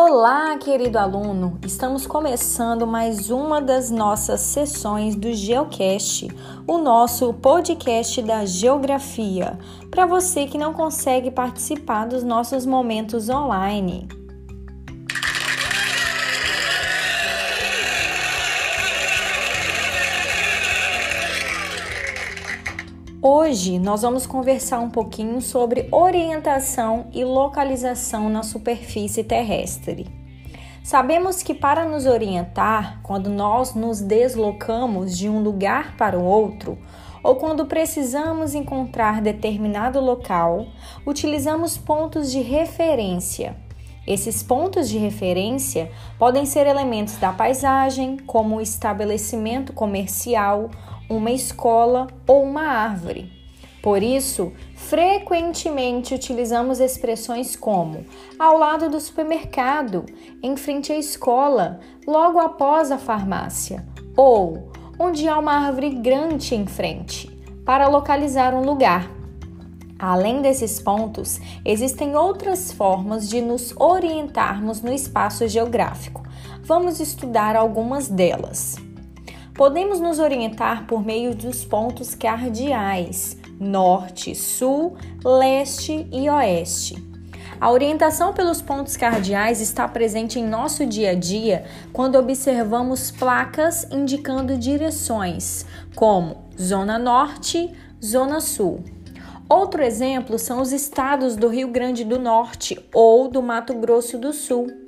Olá, querido aluno! Estamos começando mais uma das nossas sessões do Geocast, o nosso podcast da geografia, para você que não consegue participar dos nossos momentos online. Hoje nós vamos conversar um pouquinho sobre orientação e localização na superfície terrestre. Sabemos que para nos orientar, quando nós nos deslocamos de um lugar para o outro, ou quando precisamos encontrar determinado local, utilizamos pontos de referência. Esses pontos de referência podem ser elementos da paisagem, como o estabelecimento comercial uma escola ou uma árvore. Por isso, frequentemente utilizamos expressões como ao lado do supermercado, em frente à escola, logo após a farmácia, ou onde há uma árvore grande em frente, para localizar um lugar. Além desses pontos, existem outras formas de nos orientarmos no espaço geográfico. Vamos estudar algumas delas. Podemos nos orientar por meio dos pontos cardeais: norte, sul, leste e oeste. A orientação pelos pontos cardeais está presente em nosso dia a dia quando observamos placas indicando direções, como Zona Norte, Zona Sul. Outro exemplo são os estados do Rio Grande do Norte ou do Mato Grosso do Sul.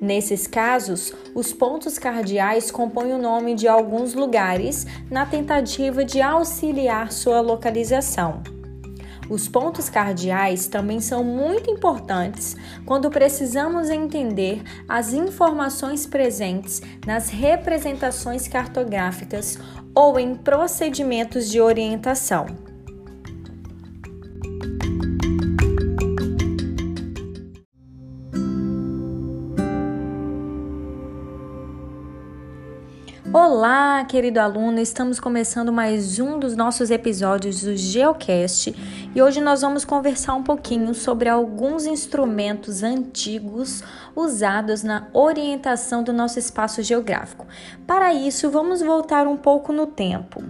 Nesses casos, os pontos cardeais compõem o nome de alguns lugares na tentativa de auxiliar sua localização. Os pontos cardeais também são muito importantes quando precisamos entender as informações presentes nas representações cartográficas ou em procedimentos de orientação. Olá, querido aluno! Estamos começando mais um dos nossos episódios do Geocast e hoje nós vamos conversar um pouquinho sobre alguns instrumentos antigos usados na orientação do nosso espaço geográfico. Para isso, vamos voltar um pouco no tempo.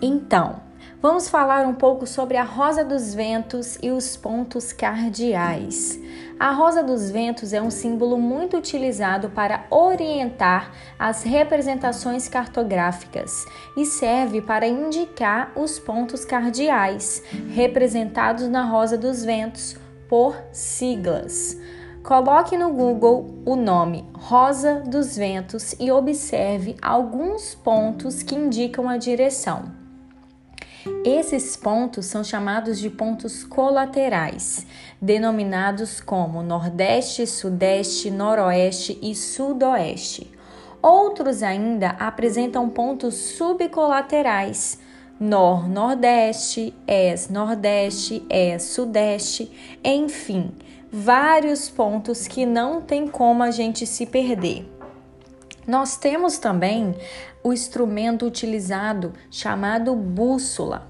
Então, vamos falar um pouco sobre a rosa dos ventos e os pontos cardeais. A rosa dos ventos é um símbolo muito utilizado para orientar as representações cartográficas e serve para indicar os pontos cardeais, representados na rosa dos ventos por siglas. Coloque no Google o nome Rosa dos Ventos e observe alguns pontos que indicam a direção. Esses pontos são chamados de pontos colaterais, denominados como Nordeste, Sudeste, Noroeste e Sudoeste. Outros ainda apresentam pontos subcolaterais, Nor, Nordeste, Es, Nordeste, Es, Sudeste, enfim, vários pontos que não tem como a gente se perder. Nós temos também o instrumento utilizado chamado bússola.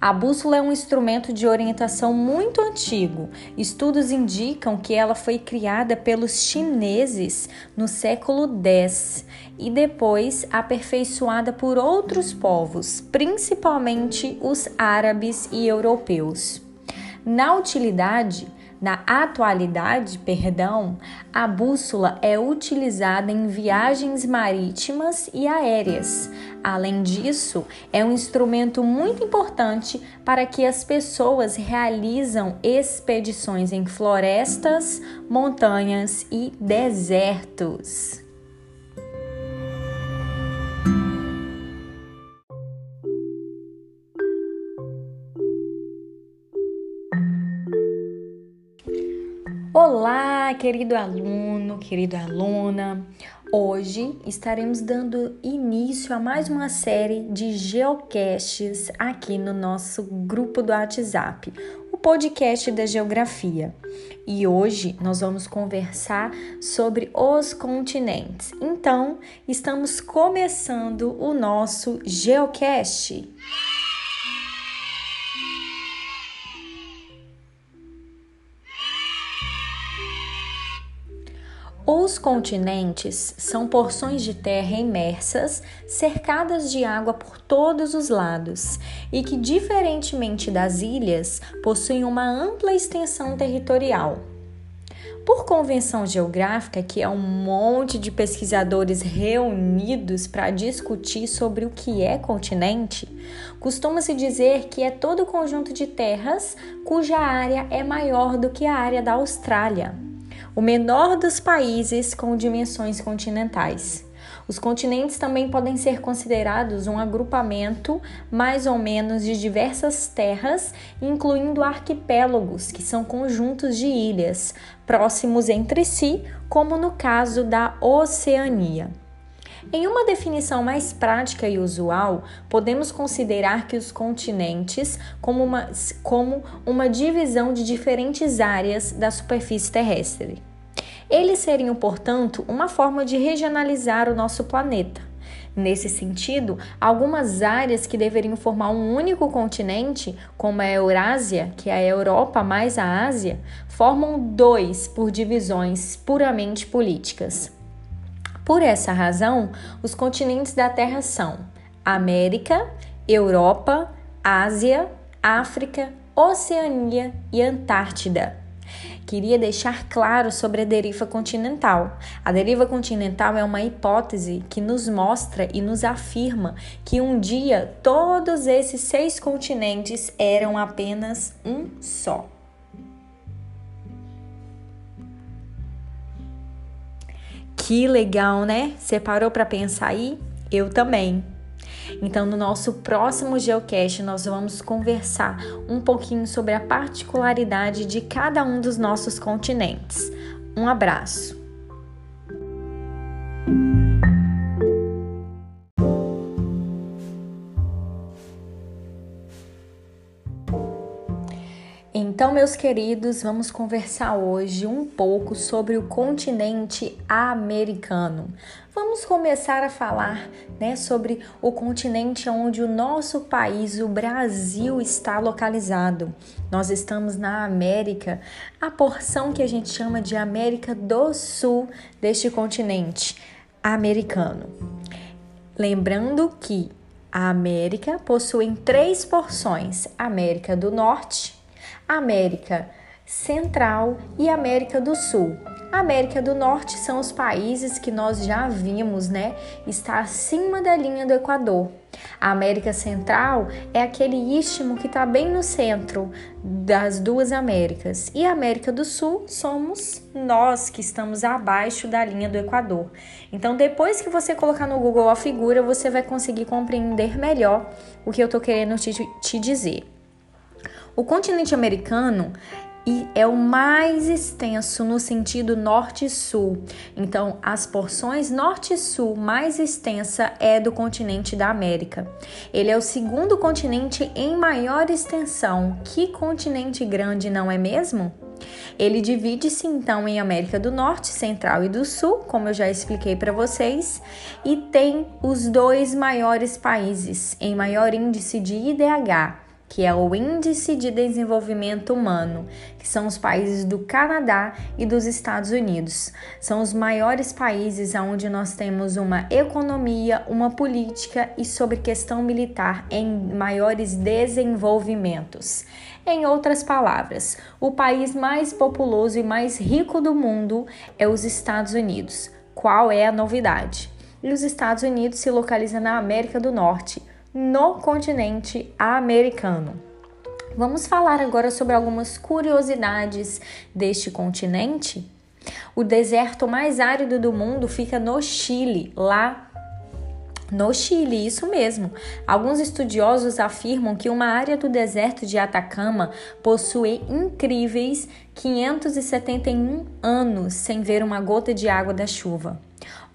A bússola é um instrumento de orientação muito antigo. Estudos indicam que ela foi criada pelos chineses no século X e depois aperfeiçoada por outros povos, principalmente os árabes e europeus. Na utilidade, na atualidade, perdão, a bússola é utilizada em viagens marítimas e aéreas. Além disso, é um instrumento muito importante para que as pessoas realizam expedições em florestas, montanhas e desertos. Olá, querido aluno, querida aluna. Hoje estaremos dando início a mais uma série de geocasts aqui no nosso grupo do WhatsApp, o podcast da geografia. E hoje nós vamos conversar sobre os continentes. Então, estamos começando o nosso geocast. Os continentes são porções de terra imersas, cercadas de água por todos os lados, e que, diferentemente das ilhas, possuem uma ampla extensão territorial. Por convenção geográfica, que é um monte de pesquisadores reunidos para discutir sobre o que é continente, costuma-se dizer que é todo o conjunto de terras cuja área é maior do que a área da Austrália, o menor dos países com dimensões continentais. Os continentes também podem ser considerados um agrupamento mais ou menos de diversas terras, incluindo arquipélagos, que são conjuntos de ilhas próximos entre si, como no caso da Oceania. Em uma definição mais prática e usual, podemos considerar que os continentes como uma, como uma divisão de diferentes áreas da superfície terrestre. Eles seriam, portanto, uma forma de regionalizar o nosso planeta. Nesse sentido, algumas áreas que deveriam formar um único continente, como a Eurásia, que é a Europa mais a Ásia, formam dois por divisões puramente políticas. Por essa razão, os continentes da Terra são América, Europa, Ásia, África, Oceania e Antártida. Queria deixar claro sobre a deriva continental. A deriva continental é uma hipótese que nos mostra e nos afirma que um dia todos esses seis continentes eram apenas um só. Que legal, né? Você parou para pensar aí? Eu também. Então, no nosso próximo Geocast, nós vamos conversar um pouquinho sobre a particularidade de cada um dos nossos continentes. Um abraço! Então, meus queridos, vamos conversar hoje um pouco sobre o continente americano. Vamos começar a falar né, sobre o continente onde o nosso país, o Brasil, está localizado. Nós estamos na América, a porção que a gente chama de América do Sul deste continente americano. Lembrando que a América possui três porções: América do Norte, América Central e América do Sul. A América do Norte são os países que nós já vimos, né? Está acima da linha do Equador. A América Central é aquele istmo que está bem no centro das duas Américas. E a América do Sul somos nós que estamos abaixo da linha do Equador. Então, depois que você colocar no Google a figura, você vai conseguir compreender melhor o que eu estou querendo te, te dizer. O continente americano é o mais extenso no sentido norte-sul. Então, as porções norte-sul mais extensa é do continente da América. Ele é o segundo continente em maior extensão. Que continente grande, não é mesmo? Ele divide-se então em América do Norte, Central e do Sul, como eu já expliquei para vocês, e tem os dois maiores países em maior índice de IDH, que é o Índice de Desenvolvimento Humano, que são os países do Canadá e dos Estados Unidos. São os maiores países onde nós temos uma economia, uma política e sobre questão militar em maiores desenvolvimentos. Em outras palavras, o país mais populoso e mais rico do mundo é os Estados Unidos. Qual é a novidade? E os Estados Unidos se localizam na América do Norte no continente americano. Vamos falar agora sobre algumas curiosidades deste continente. O deserto mais árido do mundo fica no Chile, lá no Chile, isso mesmo. Alguns estudiosos afirmam que uma área do deserto de Atacama possui incríveis 571 anos sem ver uma gota de água da chuva.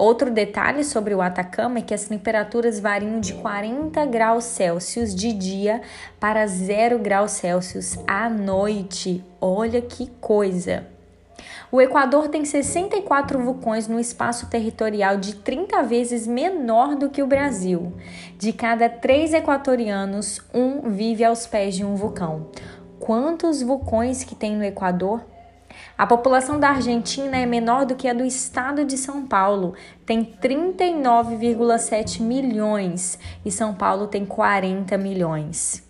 Outro detalhe sobre o Atacama é que as temperaturas variam de 40 graus Celsius de dia para 0 graus Celsius à noite. Olha que coisa! O Equador tem 64 vulcões no espaço territorial de 30 vezes menor do que o Brasil. De cada três equatorianos, um vive aos pés de um vulcão. Quantos vulcões que tem no Equador? A população da Argentina é menor do que a do estado de São Paulo, tem 39,7 milhões e São Paulo tem 40 milhões.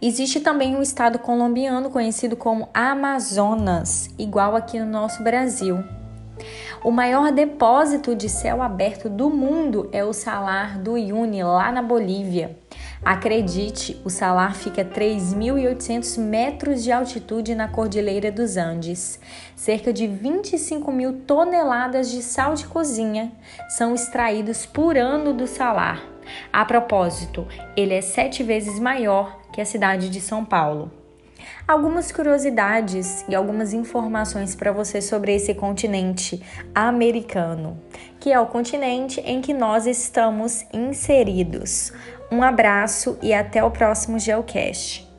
Existe também um estado colombiano conhecido como Amazonas, igual aqui no nosso Brasil. O maior depósito de céu aberto do mundo é o Salar do Uyuni, lá na Bolívia. Acredite, o salar fica a 3.800 metros de altitude na Cordilheira dos Andes. Cerca de 25 mil toneladas de sal de cozinha são extraídos por ano do salar. A propósito, ele é sete vezes maior que a cidade de São Paulo. Algumas curiosidades e algumas informações para você sobre esse continente americano, que é o continente em que nós estamos inseridos. Um abraço e até o próximo Geocast.